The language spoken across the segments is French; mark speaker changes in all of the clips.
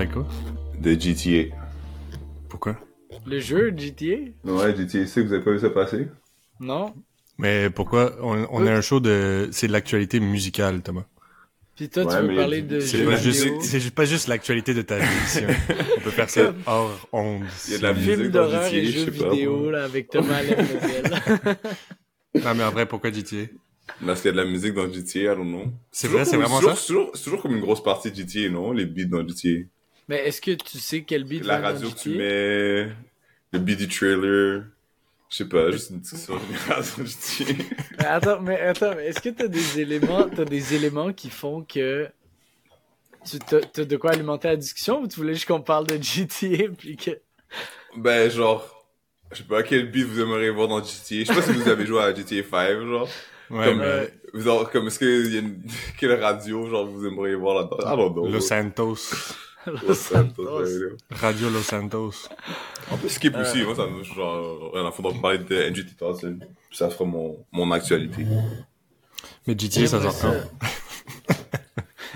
Speaker 1: avec quoi?
Speaker 2: De GTA.
Speaker 1: Pourquoi?
Speaker 3: Le jeu GTA?
Speaker 2: Ouais, GTA 6, vous avez pas vu ça passer?
Speaker 3: Non.
Speaker 1: Mais pourquoi? On, on a un show de... C'est de l'actualité musicale, Thomas.
Speaker 3: Puis toi,
Speaker 2: Ouais,
Speaker 3: tu veux parler de
Speaker 1: C'est pas, juste, pas juste l'actualité de ta vie ici. hein. On peut faire ça hors ondes.
Speaker 2: Il y a de la
Speaker 3: Film
Speaker 2: musique dans GTA,
Speaker 3: et
Speaker 2: je
Speaker 3: jeux
Speaker 2: sais pas,
Speaker 3: vidéo, là, avec Thomas.
Speaker 1: Non, mais en vrai, pourquoi GTA?
Speaker 2: Parce qu'il y a de la musique dans GTA, I don't know.
Speaker 1: C'est vrai, c'est vraiment
Speaker 2: toujours-
Speaker 1: ça?
Speaker 2: C'est toujours, c'est toujours comme une grosse partie de GTA, non? Les beats dans GTA.
Speaker 3: Mais est-ce que tu sais quel beat
Speaker 2: La radio que tu mets, le beat du trailer. Je sais pas, juste une discussion générale sur GTA.
Speaker 3: Mais attends, mais attends, mais est-ce que t'as des éléments, t'as des éléments qui font que tu t'as, de quoi alimenter la discussion ou tu voulais juste qu'on parle de GTA puis que
Speaker 2: Ben, genre, je sais pas quel beat vous aimeriez voir dans GTA. Je sais pas si vous avez joué à GTA 5, genre.
Speaker 1: Ouais,
Speaker 2: comme,
Speaker 1: mais
Speaker 2: euh, genre, comme, est-ce qu'il y a une, quelle radio, genre, vous aimeriez voir là-dedans?
Speaker 1: Los Santos.
Speaker 3: Los Santos.
Speaker 1: Radio Los Santos.
Speaker 2: On peut skip aussi, moi, ça me, genre, rien à foutre de parler de NGT. Ça fera mon, mon actualité.
Speaker 1: Mais GTA, ça sort quand?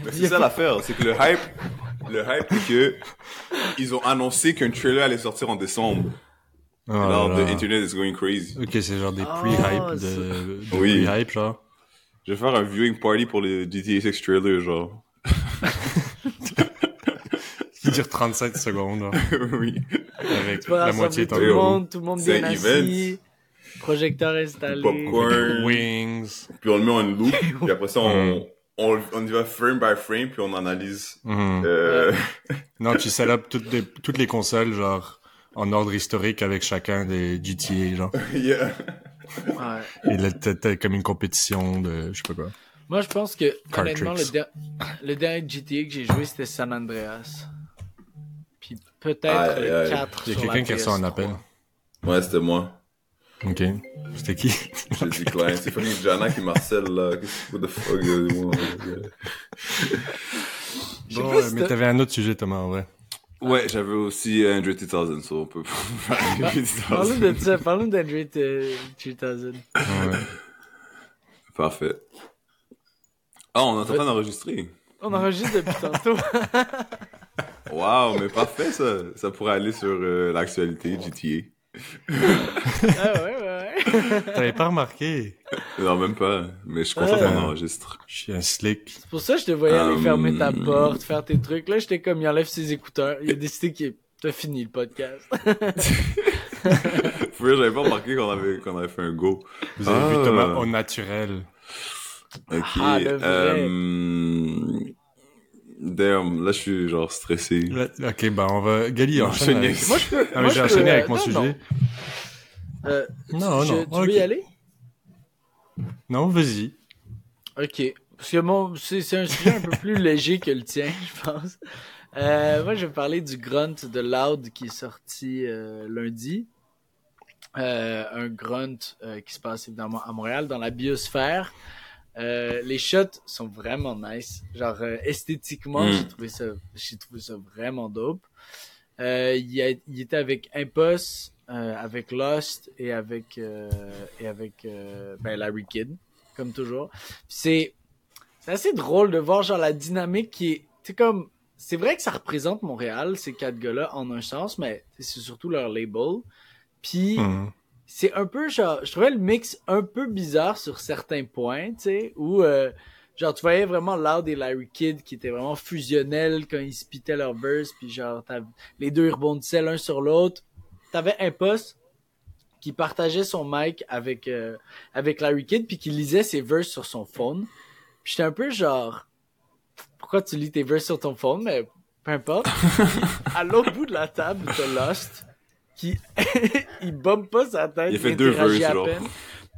Speaker 2: Mais c'est ça l'affaire, c'est que le hype, le hype, c'est que, ils ont annoncé qu'un trailer allait sortir en décembre.
Speaker 1: Oh
Speaker 2: Alors,
Speaker 1: là
Speaker 2: the internet is going crazy.
Speaker 1: Ok, c'est genre des
Speaker 3: Ah,
Speaker 1: pre-hype
Speaker 3: ça-
Speaker 1: de, de
Speaker 2: Oui.
Speaker 1: pre-hype, genre.
Speaker 2: Je vais faire un viewing party pour le GTA 6 trailer, genre.
Speaker 1: Dure 37 secondes,
Speaker 2: oui.
Speaker 1: avec la moitié de
Speaker 3: tout le monde, tout le monde bien assis, projecteur installé.
Speaker 2: Popcorn.
Speaker 1: Wings.
Speaker 2: Puis on le met en loop, puis après ça, on, on, on y va frame by frame, puis on analyse.
Speaker 1: Mhm.
Speaker 2: Euh,
Speaker 1: Non, tu set up toutes les, toutes les consoles, genre, en ordre historique avec chacun des GTA, genre.
Speaker 2: yeah.
Speaker 3: Ouais.
Speaker 1: Et là, t'as t'as comme une compétition de, je sais pas quoi.
Speaker 3: Moi, je pense que, honnêtement, le,
Speaker 1: tricks.
Speaker 3: der- le dernier GTA que j'ai joué, c'était San Andreas. Peut-être
Speaker 2: aïe.
Speaker 3: 4
Speaker 1: Il y a quelqu'un qui reçoit un
Speaker 3: PS3.
Speaker 1: appel.
Speaker 2: Ouais, c'était moi.
Speaker 1: Ok. C'était qui?
Speaker 2: J'ai dit Klein. C'est fucking Jana qui marcelle, là. Qu'est-ce que the fuck,
Speaker 1: Bon, euh, mais t'avais un autre sujet, Thomas, en vrai.
Speaker 2: Ouais, j'avais aussi Android 2000, so on peut
Speaker 3: Parlons de ça, parlons d'Android euh, 3000.
Speaker 1: Ouais.
Speaker 2: Parfait. Ah, on est en train d'enregistrer.
Speaker 3: On enregistre depuis tantôt.
Speaker 2: Waouh, mais parfait, ça. Ça pourrait aller sur euh, l'actualité GTA.
Speaker 3: ah ouais, ouais, ouais.
Speaker 1: T'avais pas remarqué?
Speaker 2: Non, même pas. Mais je suis content
Speaker 3: Ah.
Speaker 2: qu'on enregistre.
Speaker 1: Je suis un slick.
Speaker 3: C'est pour ça que je te voyais aller
Speaker 2: Euh,
Speaker 3: fermer ta porte, faire tes trucs. Là, j'étais comme, il enlève ses écouteurs. Il a décidé qu'il t'as fini le podcast.
Speaker 2: J'avais pas remarqué qu'on avait, qu'on avait fait un go.
Speaker 1: Vous avez vu
Speaker 2: Ah.
Speaker 1: Thomas au naturel.
Speaker 2: Ok.
Speaker 3: Ah, le vrai.
Speaker 2: euh... Damn, là, je suis genre stressé.
Speaker 1: Là, ok, ben on va... Gali, enchaîne avec...
Speaker 3: Moi, je peux.
Speaker 1: Ah,
Speaker 3: moi,
Speaker 1: j'ai
Speaker 3: peux, euh,
Speaker 1: avec mon
Speaker 3: non,
Speaker 1: sujet.
Speaker 3: non. Euh,
Speaker 1: Non,
Speaker 3: tu,
Speaker 1: non,
Speaker 3: Tu veux y aller?
Speaker 1: Non, vas-y.
Speaker 3: Ok. Parce que mon, c'est, c'est un sujet un peu plus léger que le tien, je pense. Euh, moi, je vais parler du grunt de Loud qui est sorti euh, lundi. Euh, un grunt euh, qui se passe évidemment à Montréal, dans la biosphère. Euh, les shots sont vraiment nice. Genre, euh, esthétiquement,
Speaker 2: Mm.
Speaker 3: j'ai trouvé ça, j'ai trouvé ça vraiment dope. Euh, il, a- il était avec Impos, euh, avec Lost et avec, euh, et avec euh, ben, Larry Kidd, comme toujours. C'est, c'est assez drôle de voir genre la dynamique qui est, c'est comme, c'est vrai que ça représente Montréal, ces quatre gars-là, en un sens, mais c'est surtout leur label. Puis,
Speaker 1: Mhm.
Speaker 3: C'est un peu genre je trouvais le mix un peu bizarre sur certains points tu sais où euh, genre tu voyais vraiment Loud et Larry Kidd qui étaient vraiment fusionnels quand ils spitaient leur verse puis genre t'as- les deux ils rebondissaient l'un sur l'autre. T'avais un poste qui partageait son mic avec euh, avec Larry Kidd puis qui lisait ses verses sur son phone. Puis j'étais un peu genre pourquoi tu lis tes verses sur ton phone mais peu importe. À l'autre bout de la table t'as Lost qui il bombe pas sa tête
Speaker 2: Il fait
Speaker 3: il
Speaker 2: deux verses, genre.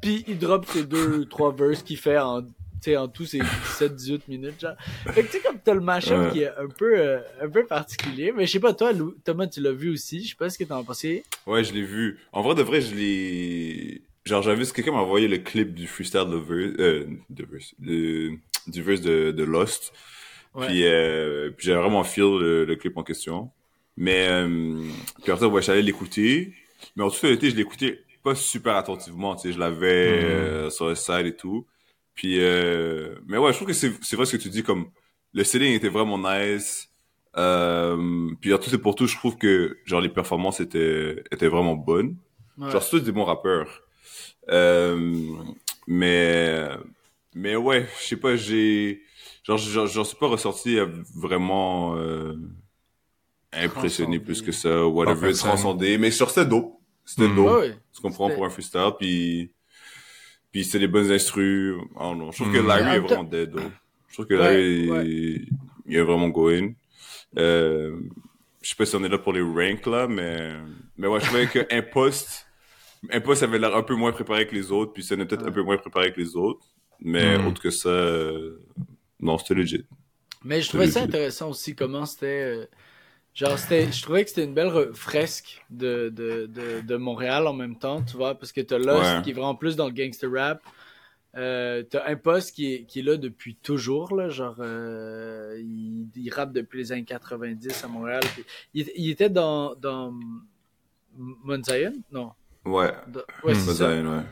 Speaker 3: puis il drop ses deux trois verses qu'il fait en tu sais en tout ses 17 18 minutes genre fait que tu sais comme t'as le
Speaker 2: Ouais.
Speaker 3: qui est un peu euh, un peu particulier mais je sais pas toi Lou- Thomas tu l'as vu aussi je sais pas ce que t'en pensé
Speaker 2: Ouais, je l'ai vu. En vrai, de vrai, je l'ai... Genre, j'avais vu, quelqu'un m'a envoyé le clip du freestyle de verse, euh, de verse, de- du verse de, de Lost.
Speaker 3: Ouais.
Speaker 2: Puis, euh, puis j'ai vraiment feel le, le clip en question. Mais, euh, puis après, ouais, j'allais l'écouter. Mais en toute honnêteté, je l'écoutais pas super attentivement, tu sais, je l'avais
Speaker 1: Mhm.
Speaker 2: euh, sur le side et tout. Puis, euh, mais ouais, je trouve que c'est c'est vrai ce que tu dis, comme, le selling était vraiment nice. Euh, puis en tout et pour tout, je trouve que genre les performances étaient étaient vraiment bonnes.
Speaker 3: Ouais.
Speaker 2: Genre c'est tous des bons rappeurs. Euh, mais mais ouais, je sais pas, j'ai genre j'en suis pas ressorti vraiment euh, impressionné plus que ça, whatever, transcendé. Mais sur c'était dope, c'était
Speaker 1: Mm.
Speaker 2: dope.
Speaker 3: Ouais, ouais.
Speaker 2: Tu comprends
Speaker 3: C'était-
Speaker 2: pour un freestyle, puis puis c'est des bonnes instrus. I don't know. Je trouve que
Speaker 1: Mm.
Speaker 2: Larry est vraiment dead. though. Je trouve que
Speaker 3: Ouais,
Speaker 2: Larry
Speaker 3: ouais.
Speaker 2: il, il est vraiment going. Euh, je sais pas si on est là pour les ranks là, mais mais ouais, je trouvais que Impost Impost avait l'air un peu moins préparé que les autres, puis est peut-être
Speaker 3: Ouais.
Speaker 2: un peu moins préparé que les autres. Mais
Speaker 1: Mm.
Speaker 2: autre que ça, euh, non, c'était legit.
Speaker 3: Mais je trouvais ça intéressant aussi comment c'était. euh, genre, c'était, je trouvais que c'était une belle re- fresque de, de, de, de Montréal en même temps, tu vois, parce que t'as Lost
Speaker 2: Ouais.
Speaker 3: qui est vraiment plus dans le gangster rap. Euh, t'as Impost qui est, qui est là depuis toujours, là, genre, euh, il, il rappe depuis les années 90 à Montréal. puis il, il était dans, dans Zion? Non.
Speaker 2: Ouais.
Speaker 3: Dans- ouais,
Speaker 1: Hmm.
Speaker 2: ouais.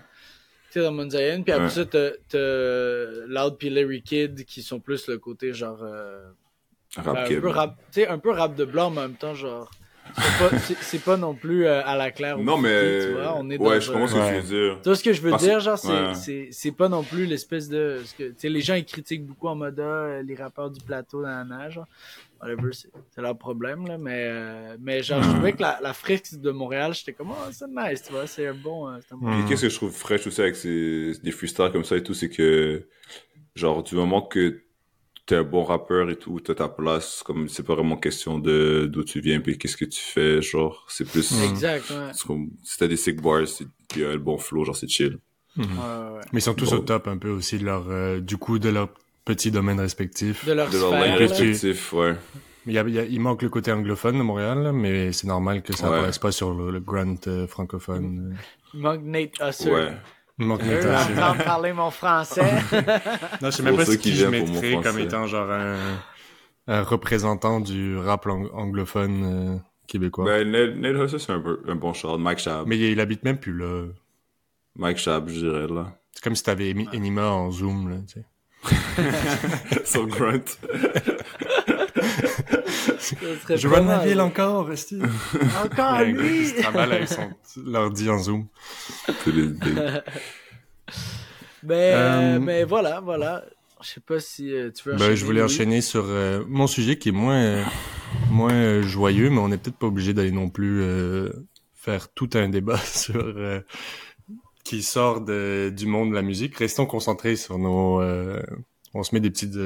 Speaker 3: Dans Zion, puis après
Speaker 2: Ouais.
Speaker 3: ça, t'as, t'as Loud puis Larry Kid qui sont plus le côté, genre, euh,
Speaker 2: Rap
Speaker 3: ben, un peu rap, tu sais, un peu rap de blanc, mais en même temps, genre, c'est pas, non plus euh, à la claire.
Speaker 2: Non, mais
Speaker 3: tu vois, on est
Speaker 2: ouais,
Speaker 3: dans
Speaker 2: je comprends ce que tu veux dire.
Speaker 3: Tu vois ce que je veux
Speaker 2: Parce-
Speaker 3: dire, genre, c'est,
Speaker 2: ouais.
Speaker 3: c'est, c'est pas non plus l'espèce de, tu sais, les gens, ils critiquent beaucoup en mode, ah, les rappeurs du plateau dans la nage. Whatever, c'est, leur problème, là, mais, euh, mais genre, je trouvais que la, la fresque de Montréal, j'étais comme, oh, c'est nice, tu vois, c'est un bon, euh, un bon.
Speaker 2: Puis qu'est-ce que je trouve fraîche aussi avec ces, des freestyles comme ça et tout, c'est que, genre, du moment que t'es un bon rappeur et tout, t'as ta place, comme, c'est pas vraiment question de d'où tu viens puis qu'est-ce que tu fais, genre, c'est plus,
Speaker 1: Mm.
Speaker 3: Exact, ouais.
Speaker 2: c'est comme, si t'as des sick bars, puis euh, le bon flow, genre, c'est chill.
Speaker 1: Mhm.
Speaker 3: Ouais, ouais, ouais.
Speaker 1: Mais ils sont tous
Speaker 2: Bon.
Speaker 1: au top un peu aussi de leur, euh, du coup, de leur petit domaine respectif.
Speaker 3: De leur
Speaker 2: De leur
Speaker 3: sphère,
Speaker 2: respectif, ouais.
Speaker 1: Il, y a, il, y a- il manque le côté anglophone de Montréal, mais c'est normal que ça
Speaker 2: Ouais.
Speaker 1: apparaisse pas sur le, le grunt euh, francophone.
Speaker 3: Il manque Nate Husser.
Speaker 2: Ouais.
Speaker 1: Manque
Speaker 3: Je veux à parler mon français.
Speaker 1: Non, je sais
Speaker 2: Pour
Speaker 1: même pas ce
Speaker 2: qui
Speaker 1: je
Speaker 2: viennent pour mon
Speaker 1: mettrais comme étant genre un, un représentant du rap ang- anglophone euh, québécois.
Speaker 2: Ben, Ned, Ned Husser, c'est un, peu- un bon shot. Mike Shab.
Speaker 1: Mais il, il habite même plus là.
Speaker 2: Mike Shab, je dirais, là.
Speaker 1: C'est comme si t'avais mis Enima en zoom, là, tu sais.
Speaker 2: Son grunt.
Speaker 1: Je
Speaker 3: mal.
Speaker 1: ville encore, resti.
Speaker 3: Encore
Speaker 1: Ouais,
Speaker 3: lui.
Speaker 1: il se trimballe avec son l'ordi en zoom.
Speaker 2: C'est les idées.
Speaker 3: Mais,
Speaker 1: Euh,
Speaker 3: mais voilà, voilà. Je sais pas si euh, tu veux
Speaker 1: Ben, je voulais enchaîner sur euh, mon sujet qui est moins euh, moins euh, joyeux, mais on n'est peut-être pas obligé d'aller non plus euh, faire tout un débat sur euh, qui sort de, du monde de la musique. Restons concentrés sur nos. euh, on se met des petites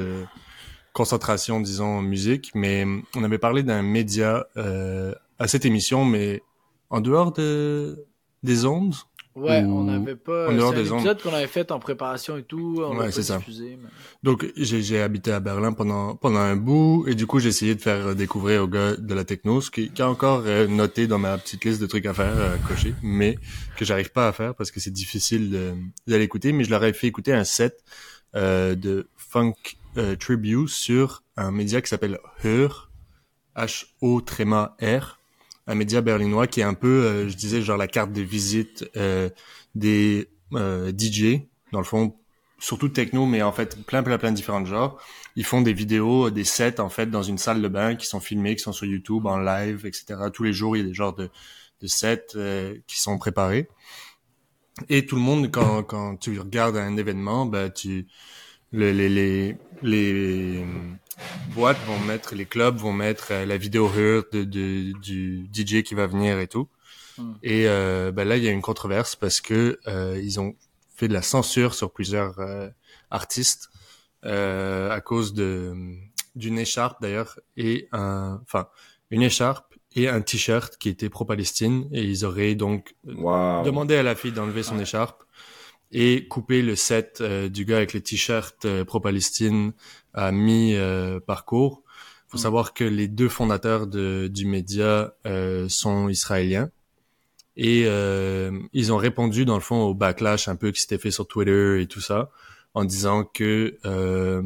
Speaker 1: euh, concentrations, disons, musique, mais euh, on avait parlé d'un média euh, à cette émission, mais en dehors de des ondes?
Speaker 3: Ouais,
Speaker 1: ou
Speaker 3: on n'avait pas.
Speaker 1: en dehors
Speaker 3: C'est un
Speaker 1: des ondes?
Speaker 3: épisode qu'on avait fait en préparation et tout. On
Speaker 1: Ouais, c'est ça.
Speaker 3: diffusé. mais-
Speaker 1: Donc j'ai j'ai habité à Berlin pendant pendant un bout et du coup j'ai essayé de faire découvrir aux gars de la techno ce qui, qui a encore euh, noté dans ma petite liste de trucs à faire à cocher mais que j'arrive pas à faire parce que c'est difficile de l'écouter mais je leur ai fait écouter un set euh, de funk euh, tribute sur un média qui s'appelle Hör H O tréma R un média berlinois qui est un peu euh, je disais genre la carte de visite euh, des euh, DJ dans le fond surtout techno, mais en fait plein plein plein de différents genres. Ils font des vidéos, des sets en fait dans une salle de bain qui sont filmés, qui sont sur YouTube en live, etc. Tous les jours, il y a des genres de, de sets euh, qui sont préparés. Et tout le monde, quand, quand tu regardes un événement, ben tu le- les, les, les boîtes vont mettre, les clubs vont mettre euh, la vidéo de, de- du DJ qui va venir et tout.
Speaker 3: Hmm.
Speaker 1: Et euh, ben là, il y a une controverse parce que euh, ils ont fait de la censure sur plusieurs euh, artistes euh, à cause de d'une écharpe d'ailleurs et un enfin une écharpe et un t-shirt qui était pro-Palestine et ils auraient donc
Speaker 2: Wow.
Speaker 1: demandé à la fille d'enlever son écharpe et couper le set euh, du gars avec le t-shirt euh, pro-Palestine à mi-parcours. faut
Speaker 3: Mm.
Speaker 1: savoir que les deux fondateurs de, du média euh, sont israéliens. Et euh, ils ont répondu, dans le fond, au backlash un peu qui s'était fait sur Twitter et tout ça, en disant que euh,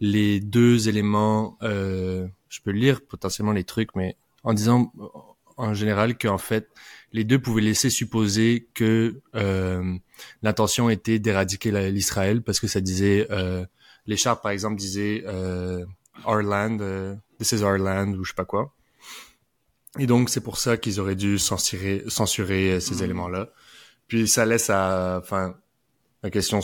Speaker 1: les deux éléments, euh, je peux lire potentiellement les trucs, mais en disant en général qu'en fait, les deux pouvaient laisser supposer que euh, l'intention était d'éradiquer l'Israël parce que ça disait, euh, l'écharpe par exemple disait euh, our land, euh, this is our land ou je sais pas quoi. Et donc c'est pour ça qu'ils auraient dû censurer, censurer ces
Speaker 3: Mhm.
Speaker 1: éléments-là. Puis ça laisse à, enfin, la question,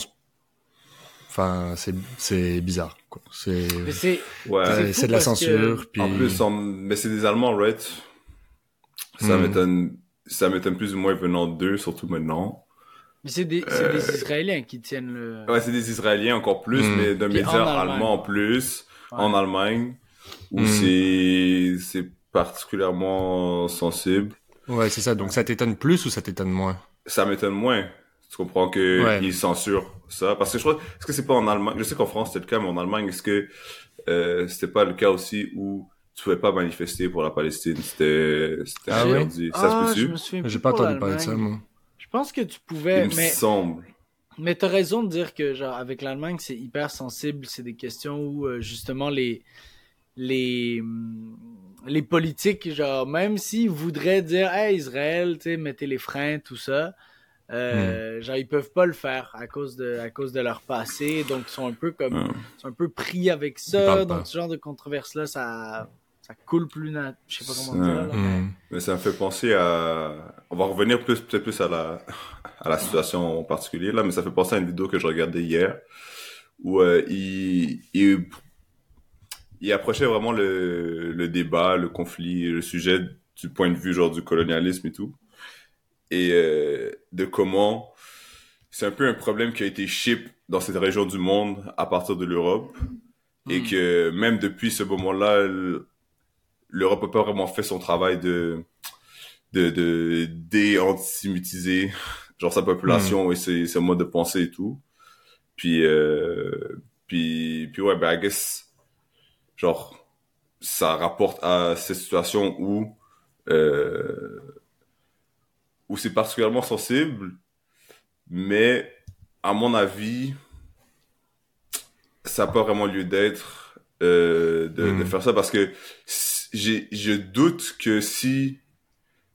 Speaker 1: enfin c'est c'est bizarre. quoi. C'est
Speaker 3: c'est,
Speaker 2: Ouais.
Speaker 1: de la
Speaker 3: que-
Speaker 1: censure. Puis
Speaker 2: En plus, en- mais c'est des Allemands, right? Ça
Speaker 1: Hmm.
Speaker 2: m'étonne, ça m'étonne plus ou moins venant d'eux, surtout maintenant.
Speaker 3: mais c'est des, c'est
Speaker 2: Euh,
Speaker 3: des Israéliens qui tiennent le.
Speaker 2: Ouais, c'est des Israéliens encore plus,
Speaker 1: Hmm.
Speaker 2: mais d'un média
Speaker 3: en Allemagne.
Speaker 2: allemand en plus,
Speaker 3: Ouais.
Speaker 2: en Allemagne, où
Speaker 1: Hmm.
Speaker 2: c'est, c'est particulièrement sensible.
Speaker 1: ouais c'est ça. Donc ça t'étonne plus ou ça t'étonne moins?
Speaker 2: Ça m'étonne moins. Tu comprends que
Speaker 1: Ouais.
Speaker 2: ils censurent ça? Parce que je crois est-ce que c'est pas en Allemagne? Je sais qu'en France c'était le cas mais en Allemagne est-ce que euh, c'était pas le cas aussi où tu pouvais pas manifester pour la Palestine. C'était
Speaker 1: Ah
Speaker 2: interdit. ça
Speaker 3: Ah,
Speaker 2: se
Speaker 3: je
Speaker 2: peut-tu
Speaker 3: me
Speaker 1: J'ai pas entendu parler de ça moi.
Speaker 3: Je pense que tu
Speaker 2: il
Speaker 3: pouvais,
Speaker 2: me
Speaker 3: mais
Speaker 2: semble.
Speaker 3: Mais t'as raison de dire que genre avec l'Allemagne c'est hyper sensible, c'est des questions où euh, justement les les hum, les politiques genre même s'ils voudraient dire hey Israël tu sais mettez les freins tout ça euh, genre ils peuvent pas le faire à cause de à cause de leur passé. Donc ils sont un peu comme ils sont un peu pris avec ça. donc
Speaker 1: pas.
Speaker 3: ce genre de controverse là ça ça coule plus nat... je sais pas comment
Speaker 2: Ça-
Speaker 3: dire là, mais-
Speaker 1: Hmm.
Speaker 2: mais ça me fait penser à on va revenir plus peut-être plus à la à la situation en particulier là mais ça fait penser à une vidéo que je regardais hier où euh, il, il il approchait vraiment le, le débat, le conflit, le sujet du point de vue genre du colonialisme et tout. Et euh, de comment c'est un peu un problème qui a été ship dans cette région du monde à partir de l'Europe. Et
Speaker 3: Mm.
Speaker 2: que même depuis ce moment-là, l'Europe n'a pas vraiment fait son travail de de de dé-antisémitiser genre sa population et ses, ses modes de pensée et tout. Puis euh, puis puis ouais, ben I guess genre ça rapporte à cette situation où euh, où c'est particulièrement sensible, mais à mon avis, ça n'a pas vraiment lieu d'être euh, de, de faire ça parce que si- je doute que si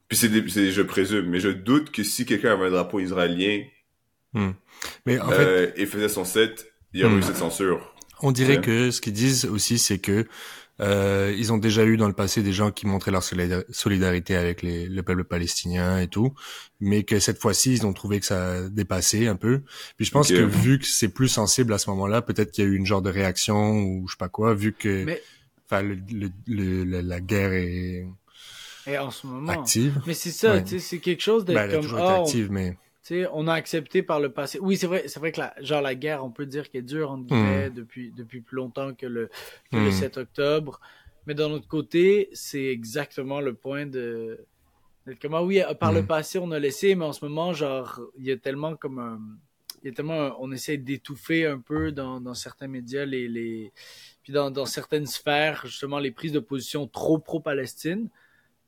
Speaker 2: puis c'est des- c'est- je présume mais je doute que si quelqu'un avait un drapeau israélien
Speaker 1: Mais en fait,
Speaker 2: euh, et faisait son set il y aurait
Speaker 1: Mm.
Speaker 2: eu cette censure
Speaker 1: On dirait
Speaker 2: Ouais.
Speaker 1: que ce qu'ils disent aussi, c'est que euh, ils ont déjà eu dans le passé des gens qui montraient leur solida- solidarité avec les, le peuple palestinien et tout, mais que cette fois-ci, ils ont trouvé que ça a dépassé un peu. Puis je pense que vu que c'est plus sensible à ce moment-là, peut-être qu'il y a eu une genre de réaction ou je sais pas quoi, vu que
Speaker 3: mais
Speaker 1: enfin le, le- le- la, guerre est
Speaker 3: et en ce moment
Speaker 1: active.
Speaker 3: mais c'est ça
Speaker 1: Ouais.
Speaker 3: tu sais c'est quelque chose d'être
Speaker 1: Ben, elle a
Speaker 3: comme
Speaker 1: toujours été
Speaker 3: on-
Speaker 1: active, mais
Speaker 3: Tu sais, on a accepté par le passé. Oui, c'est vrai, c'est vrai que la, genre la guerre, on peut dire qu'elle dure entre guillemets depuis depuis plus longtemps que le que le
Speaker 1: Mm.
Speaker 3: 7 octobre. Mais d'un autre côté, c'est exactement le point de d'être comme ah oui, par le
Speaker 1: Mm.
Speaker 3: passé on a laissé, mais en ce moment genre il y a tellement comme un il y a tellement on essaie d'étouffer un peu dans, dans certains médias les les puis dans dans certaines sphères justement les prises de position trop pro Palestine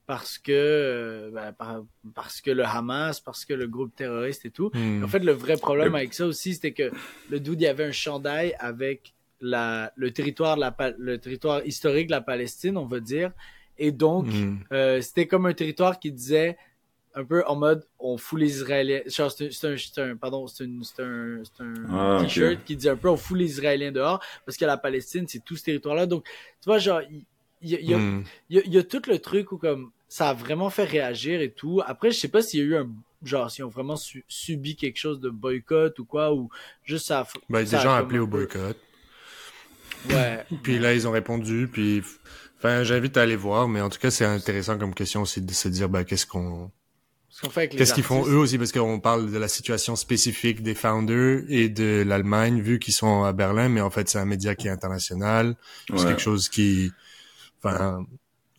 Speaker 3: parce que euh, ben, par- parce que le Hamas, parce que le groupe terroriste et tout.
Speaker 1: hmm,
Speaker 3: En fait, le vrai problème avec ça aussi, c'était que le dude, il y avait un chandail avec la, le territoire la, le territoire historique de la Palestine, on va dire. Et donc,
Speaker 1: hmm,
Speaker 3: euh, c'était comme un territoire qui disait un peu en mode on fout les Israéliens. Genre, c'est un, c'est un, pardon, c'est un, c'est un
Speaker 2: Ah,
Speaker 3: t-shirt qui dit un peu on fout les Israéliens dehors parce que la Palestine, c'est tout ce territoire-là. Donc, tu vois, genre, il y, a- il y a
Speaker 1: hmm.
Speaker 3: y, il y a tout le truc où comme ça a vraiment fait réagir et tout. Après, je sais pas s'il y a eu un genre s'ils ont vraiment su- subi quelque chose de boycott ou quoi ou juste ça.
Speaker 1: Ben,
Speaker 3: ça
Speaker 1: des gens appelés au boycott.
Speaker 3: Ouais.
Speaker 1: Puis là, ils ont répondu, puis enfin, j'invite à aller voir, mais en tout cas, c'est intéressant comme question aussi de se dire, ben, qu'est-ce qu'on, qu'est-ce qu'ils font eux aussi, parce qu'on parle de la situation spécifique des founders et de l'Allemagne, vu qu'ils sont à Berlin, mais en fait, c'est un média qui est international, c'est
Speaker 2: Ouais.
Speaker 1: quelque chose qui, enfin,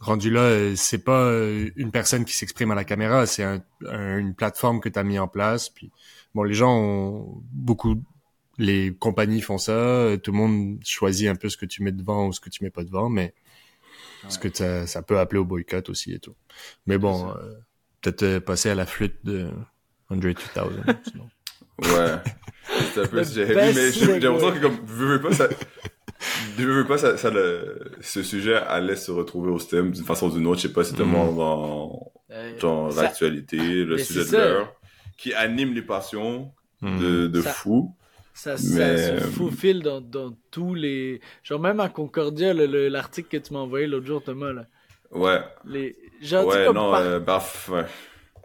Speaker 1: rendu là, c'est pas euh, une personne qui s'exprime à la caméra, c'est un, un- une plateforme que tu as mis en place, puis bon, les gens ont beaucoup les compagnies font ça, euh, tout le monde choisit un peu ce que tu mets devant ou ce que tu mets pas devant, mais ce que ça, peut appeler au boycott aussi et tout. Mais bon, euh, peut-être euh, passer à la flûte de Andre 2000. sinon.
Speaker 2: Ouais. C'est un peu
Speaker 3: Le
Speaker 2: ce j'ai mais j'ai l'impression que comme, veux, veux pas, ça, veux, veux pas, ça, ça le, ce sujet allait se retrouver au STEM d'une façon ou d'une autre, je sais pas, c'est tellement
Speaker 1: Mm.
Speaker 2: dans,
Speaker 3: Euh,
Speaker 2: dans
Speaker 3: ça-
Speaker 2: l'actualité, le
Speaker 3: mais
Speaker 2: sujet de
Speaker 3: ça.
Speaker 2: l'heure, qui anime les passions
Speaker 1: Hmm.
Speaker 2: de, de
Speaker 3: Ça-
Speaker 2: fou.
Speaker 3: Ça, ça
Speaker 2: Mais-
Speaker 3: se faufile dans, dans tous les. Genre, même à Concordia, le- le- l'article que tu m'as envoyé l'autre jour, Thomas, là.
Speaker 2: Ouais.
Speaker 3: Les... Genre, tu
Speaker 2: Ouais,
Speaker 3: comme
Speaker 2: non,
Speaker 3: par-
Speaker 2: euh, baf, ouais.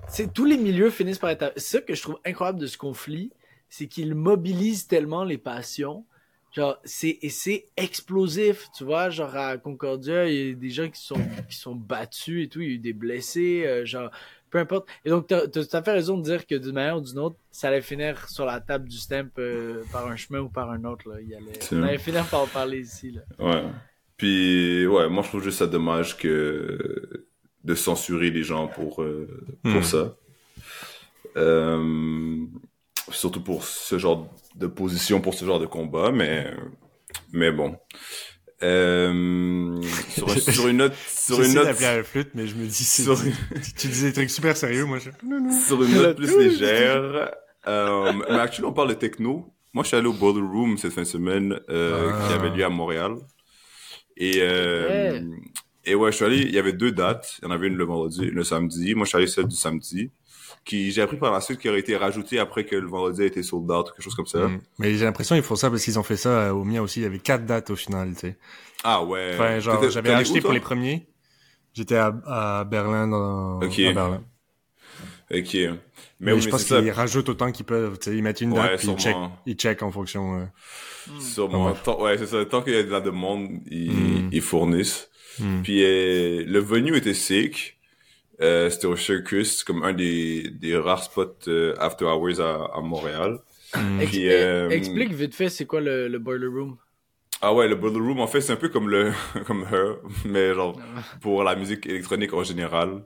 Speaker 3: c'est tous les milieux finissent par être. C'est ça que je trouve incroyable de ce conflit, c'est qu'il mobilise tellement les passions. Genre, c'est et c'est explosif, tu vois. Genre à Concordia, il y a des gens qui sont qui sont battus et tout, il y a eu des blessés, euh, genre peu importe. Et donc tout à fait raison de dire que d'une manière ou d'une autre, ça allait finir sur la table du stamp euh, par un chemin ou par un autre là. Il allait, on allait finir par en parler ici là.
Speaker 2: Ouais. Puis, ouais, moi, je trouve juste ça dommage que de censurer les gens pour, euh, pour
Speaker 1: Hmm.
Speaker 2: ça. Euh, surtout pour ce genre de position, pour ce genre de combat, mais, mais bon. Euh, sur, un- sur une note, sur une note,
Speaker 1: la flûte, mais je me dis,
Speaker 2: sur,
Speaker 1: tu, tu dis des trucs super sérieux, moi. Je... Non, non.
Speaker 2: sur une note plus légère, euh, mais actuellement, on parle de techno. Moi, je suis allé au Boiler Room cette fin de semaine, euh,
Speaker 1: Ah.
Speaker 2: qui avait lieu à Montréal. Et, euh, et ouais, je suis allé, il y avait deux dates. Il y en avait une le vendredi, une le samedi. Moi, je suis allé celle du samedi, qui, j'ai appris par la suite, qui aurait été rajoutée après que le vendredi a été sold out, quelque chose comme ça.
Speaker 1: Mm. Mais j'ai l'impression qu'ils font ça parce qu'ils ont fait ça euh, au mien aussi. Il y avait quatre dates au final, tu sais.
Speaker 2: Ah ouais.
Speaker 1: Enfin, genre, j'avais acheté
Speaker 2: où,
Speaker 1: pour les premiers. J'étais à, à Berlin, dans,
Speaker 2: Ok.
Speaker 1: à Berlin.
Speaker 2: Ok.
Speaker 1: Mais,
Speaker 2: Mais, oui,
Speaker 1: je
Speaker 2: mais
Speaker 1: pense qu'ils rajoutent autant qu'ils peuvent. Tu sais, ils mettent une
Speaker 2: Ouais,
Speaker 1: date, puis ils check,
Speaker 2: sûrement.
Speaker 1: ils check en fonction. euh.
Speaker 2: Sûrement.
Speaker 1: Ouais.
Speaker 2: Tant- ouais, c'est ça. Tant qu'il y a de la demande, ils,
Speaker 1: Mm.
Speaker 2: ils fournissent.
Speaker 1: Mm.
Speaker 2: Puis euh, le venue était sick. Euh, c'était au Circus, comme un des, des rares spots euh, after hours à, à Montréal.
Speaker 1: Mm.
Speaker 2: Puis, euh,
Speaker 3: Explique vite fait c'est quoi le, le boiler room?
Speaker 2: Ah ouais, le Boiler Room, en fait, c'est un peu comme le comme Her, mais genre pour la musique électronique en général.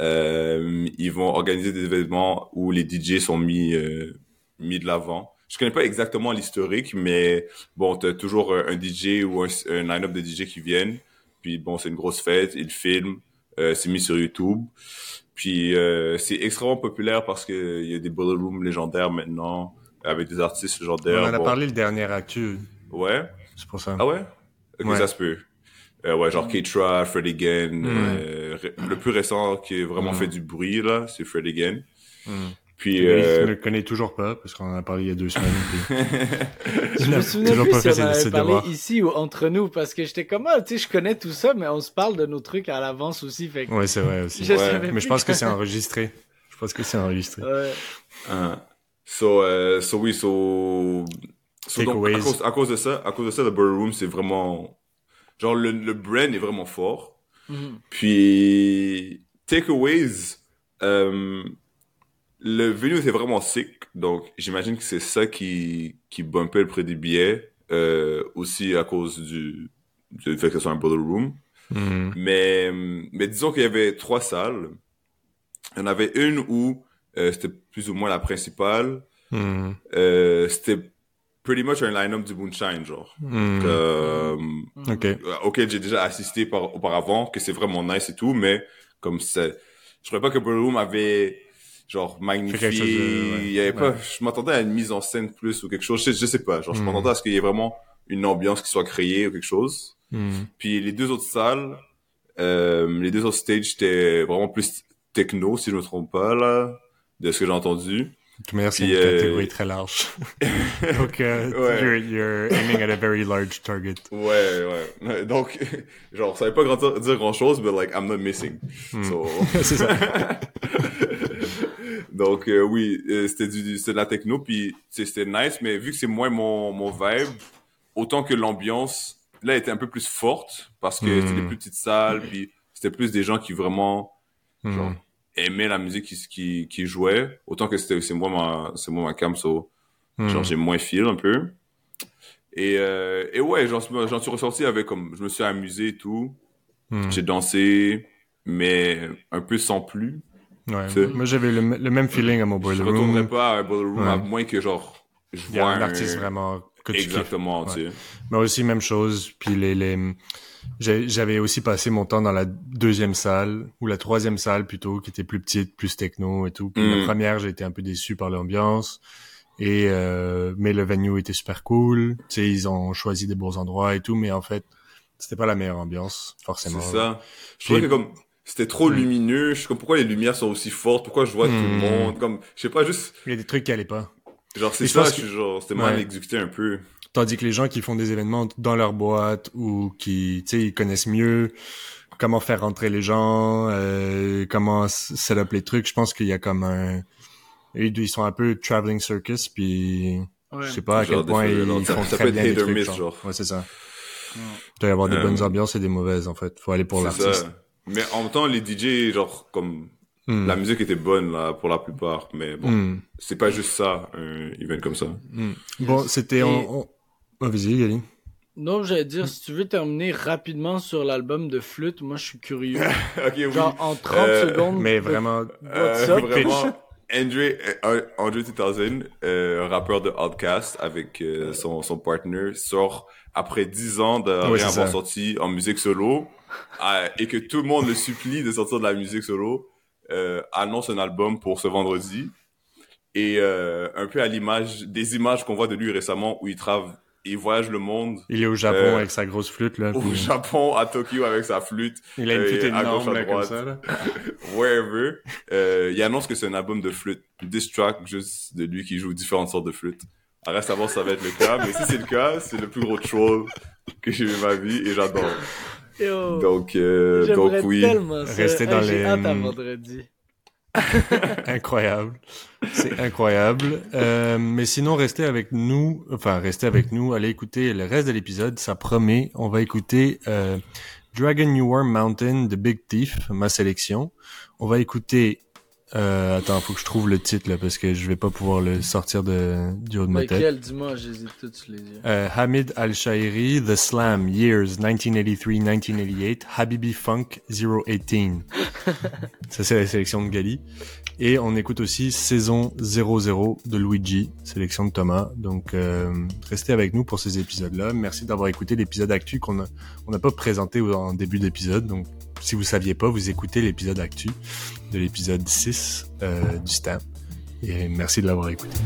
Speaker 2: Euh, ils vont organiser des événements où les DJ sont mis euh, mis de l'avant. Je connais pas exactement l'historique, mais bon, t'as toujours un, un DJ ou un, un line-up de DJ qui viennent. Puis bon, c'est une grosse fête, ils filment, euh, c'est mis sur YouTube. Puis euh, c'est extrêmement populaire parce que il y a des Boiler Rooms légendaires maintenant avec des artistes
Speaker 1: On
Speaker 2: légendaires.
Speaker 1: en a
Speaker 2: Bon,
Speaker 1: parlé le dernier actu.
Speaker 2: Ouais?
Speaker 1: C'est pour ça.
Speaker 2: Ah ouais? Ok,
Speaker 1: Ouais.
Speaker 2: ça se peut. Euh, ouais, genre Keitra, Fred Again. Euh, le plus récent qui a vraiment
Speaker 1: Mm.
Speaker 2: fait du bruit, là, c'est Fred Again.
Speaker 1: Mm.
Speaker 2: Puis,
Speaker 1: Lui, il
Speaker 2: euh,
Speaker 1: ne le connaît toujours pas, parce qu'on en a parlé il y a deux semaines. puis
Speaker 3: Je me souviens
Speaker 1: toujours
Speaker 3: plus
Speaker 1: pas
Speaker 3: si on avait parlé ici ou entre nous, parce que j'étais comme, ah, tu sais, je connais tout ça, mais on se parle de nos trucs à l'avance aussi, fait que
Speaker 1: Ouais, c'est vrai aussi.
Speaker 3: je
Speaker 2: Ouais.
Speaker 1: Mais je pense que c'est enregistré. Je pense que c'est enregistré.
Speaker 3: Ouais.
Speaker 2: hein. so, euh, so oui, so, so donc, à cause, à cause de ça, à cause de ça, le Burger Room, c'est vraiment, genre, le, le brand est vraiment fort.
Speaker 3: Mhm.
Speaker 2: Puis, takeaways, euh, le venue était vraiment sick, donc j'imagine que c'est ça qui, qui bumpait le prix des billets, euh, aussi à cause du, du fait que ce soit un bottle room.
Speaker 1: Mm.
Speaker 2: Mais, mais disons qu'il y avait trois salles. Il y en avait une où euh, c'était plus ou moins la principale.
Speaker 1: Mm.
Speaker 2: Euh, c'était pretty much un line-up du Moonshine, genre.
Speaker 1: Mm.
Speaker 2: Euh,
Speaker 1: Ok.
Speaker 2: euh, auquel j'ai déjà assisté par, auparavant, que c'est vraiment nice et tout, mais comme c'est, je trouvais pas que Burger Room avait genre magnifié,
Speaker 1: de- ouais.
Speaker 2: il y avait pas, je m'attendais à une mise en scène plus ou quelque chose, je, je sais pas, genre je
Speaker 1: Mm.
Speaker 2: m'attendais à ce qu'il y ait vraiment une ambiance qui soit créée ou quelque chose.
Speaker 1: Mm.
Speaker 2: Puis les deux autres salles, euh, les deux autres stages étaient vraiment plus techno, si je me trompe pas là, de ce que j'ai entendu.
Speaker 1: De toute manière, c'est une
Speaker 2: euh,
Speaker 1: catégorie très large. Donc, euh,
Speaker 2: Ouais.
Speaker 1: you're, you're aiming at a very large target.
Speaker 2: Ouais, ouais. Donc, genre, ça veut pas grand- dire grand chose, mais like, I'm not missing.
Speaker 1: Hmm.
Speaker 2: So...
Speaker 1: C'est ça.
Speaker 2: Donc, euh, oui, euh, c'était du, de la techno, puis c'était nice, mais vu que c'est moins mon, mon vibe, autant que l'ambiance, là, était un peu plus forte, parce que
Speaker 1: Hmm.
Speaker 2: c'était des plus petites salles, puis c'était plus des gens qui vraiment genre,
Speaker 1: Mm.
Speaker 2: Aimaient la musique qui, qui, qui jouait, autant que c'était c'est moi ma, c'est moi ma cam, so,
Speaker 1: Mm.
Speaker 2: genre, j'ai moins feel un peu. Et, euh, et ouais, j'en suis- j'en suis ressorti avec comme, je me suis amusé et tout,
Speaker 1: Mm.
Speaker 2: j'ai dansé, mais un peu sans plus.
Speaker 1: Ouais. Moi, j'avais le, le même feeling à mon
Speaker 2: Je
Speaker 1: boiler room.
Speaker 2: pas à un boiler room
Speaker 1: Ouais.
Speaker 2: à moins que genre je vois
Speaker 1: un artiste vraiment que tu
Speaker 2: exactement, tu sais.
Speaker 1: Moi aussi, même chose. Puis les, les... j'avais aussi passé mon temps dans la deuxième salle, ou la troisième salle plutôt, qui était plus petite, plus techno et tout. Puis
Speaker 2: Mm.
Speaker 1: la première, j'ai été un peu déçu par l'ambiance. Et euh, mais le venue était super cool. Tu sais, ils ont choisi des beaux endroits et tout, mais en fait, c'était pas la meilleure ambiance,
Speaker 2: C'est
Speaker 1: forcément.
Speaker 2: ça. Je trouvais que comme c'était trop
Speaker 1: Mm.
Speaker 2: lumineux, je sais comme pourquoi les lumières sont aussi fortes, pourquoi je vois tout le
Speaker 1: Mm.
Speaker 2: monde, comme je sais pas juste
Speaker 1: Il y a des trucs qui allaient pas.
Speaker 2: Genre, c'est ça, je suis genre, c'était mal
Speaker 1: Ouais.
Speaker 2: exécuté un peu.
Speaker 1: Tandis que les gens qui font des événements dans leur boîte ou qui, tu sais, ils connaissent mieux comment faire rentrer les gens, euh, comment set up les trucs, je pense qu'il y a comme un... Ils ils sont un peu traveling circus, puis
Speaker 3: Ouais.
Speaker 1: je sais pas à
Speaker 2: Genre,
Speaker 1: quel point
Speaker 2: des
Speaker 1: ils
Speaker 2: ça-
Speaker 1: font
Speaker 2: ça
Speaker 1: très
Speaker 2: être
Speaker 1: bien
Speaker 2: or
Speaker 1: trucs.
Speaker 2: miss,
Speaker 1: genre.
Speaker 2: genre.
Speaker 1: Ouais, c'est ça. Il doit y avoir des
Speaker 2: Euh,
Speaker 1: bonnes ambiances et des mauvaises, en fait. Faut aller pour
Speaker 2: C'est
Speaker 1: l'artiste.
Speaker 2: ça. Mais en même temps, les DJ, genre, comme,
Speaker 1: Hmm.
Speaker 2: la musique était bonne, là, pour la plupart. Mais bon,
Speaker 1: Hmm.
Speaker 2: c'est pas juste ça, un event comme ça.
Speaker 1: Hmm. Bon, c'était...
Speaker 3: Et-
Speaker 1: On, on... Oh, vas-y, Gali.
Speaker 3: Non, j'allais dire, si tu veux terminer rapidement sur l'album de flûte, moi je suis curieux.
Speaker 2: oui.
Speaker 3: Genre en 30
Speaker 2: Euh,
Speaker 3: secondes.
Speaker 1: Mais vraiment...
Speaker 3: What's
Speaker 2: Euh,
Speaker 3: up,
Speaker 2: vraiment, Andre, euh, Andre 2000, euh, un rappeur de Outkast avec euh, son, son partner, sort après 10 ans de
Speaker 1: Ouais,
Speaker 2: rien avoir sorti en musique solo, euh, et que tout le monde le supplie de sortir de la musique solo, euh, annonce un album pour ce vendredi. Et euh, un peu à l'image des images qu'on voit de lui récemment où il travaille, il voyage le monde
Speaker 1: Il est au Japon
Speaker 2: Euh,
Speaker 1: avec sa grosse flûte, là.
Speaker 2: au
Speaker 1: puis
Speaker 2: Japon, à Tokyo avec sa flûte,
Speaker 1: Il a une
Speaker 2: euh,
Speaker 1: flûte
Speaker 2: à
Speaker 1: énorme,
Speaker 2: à
Speaker 1: là, comme ça, là.
Speaker 2: wherever, euh, il annonce que c'est un album de flûte. Diss track juste de lui qui joue différentes sortes de flûtes. À reste à voir si ça va être le cas, mais si c'est le cas, c'est le plus gros troll que j'ai vu ma vie et j'adore.
Speaker 3: Yo,
Speaker 2: Donc, euh, donc
Speaker 3: J'aimerais
Speaker 2: oui.
Speaker 3: tellement ça.
Speaker 1: Restez dans les-
Speaker 3: hâte à vendredi.
Speaker 1: incroyable. C'est incroyable. Euh, mais sinon, restez avec nous. Enfin, restez avec nous. Allez écouter le reste de l'épisode. Ça promet. On va écouter euh, Dragon New Worm Mountain de Big Thief, ma sélection. On va écouter... Euh, attends, faut que je trouve le titre là parce que je vais pas pouvoir le sortir de, du haut de ma tête.
Speaker 3: Michael, dis-moi, j'hésite tout sur les yeux.
Speaker 1: Euh, Hamid Al-Shairi, The Slam, Years 1983-1988, Habibi Funk 018. Ça, c'est la sélection de Gali. Et on écoute aussi Saison 00 de Luigi, sélection de Thomas. Donc, euh, restez avec nous pour ces épisodes-là. Merci d'avoir écouté l'épisode actu qu'on a, on n'a pas présenté en début d'épisode. Donc, si vous saviez pas, vous écoutez l'épisode actu de l'épisode 6 euh, du Stamp. Et merci de l'avoir écouté.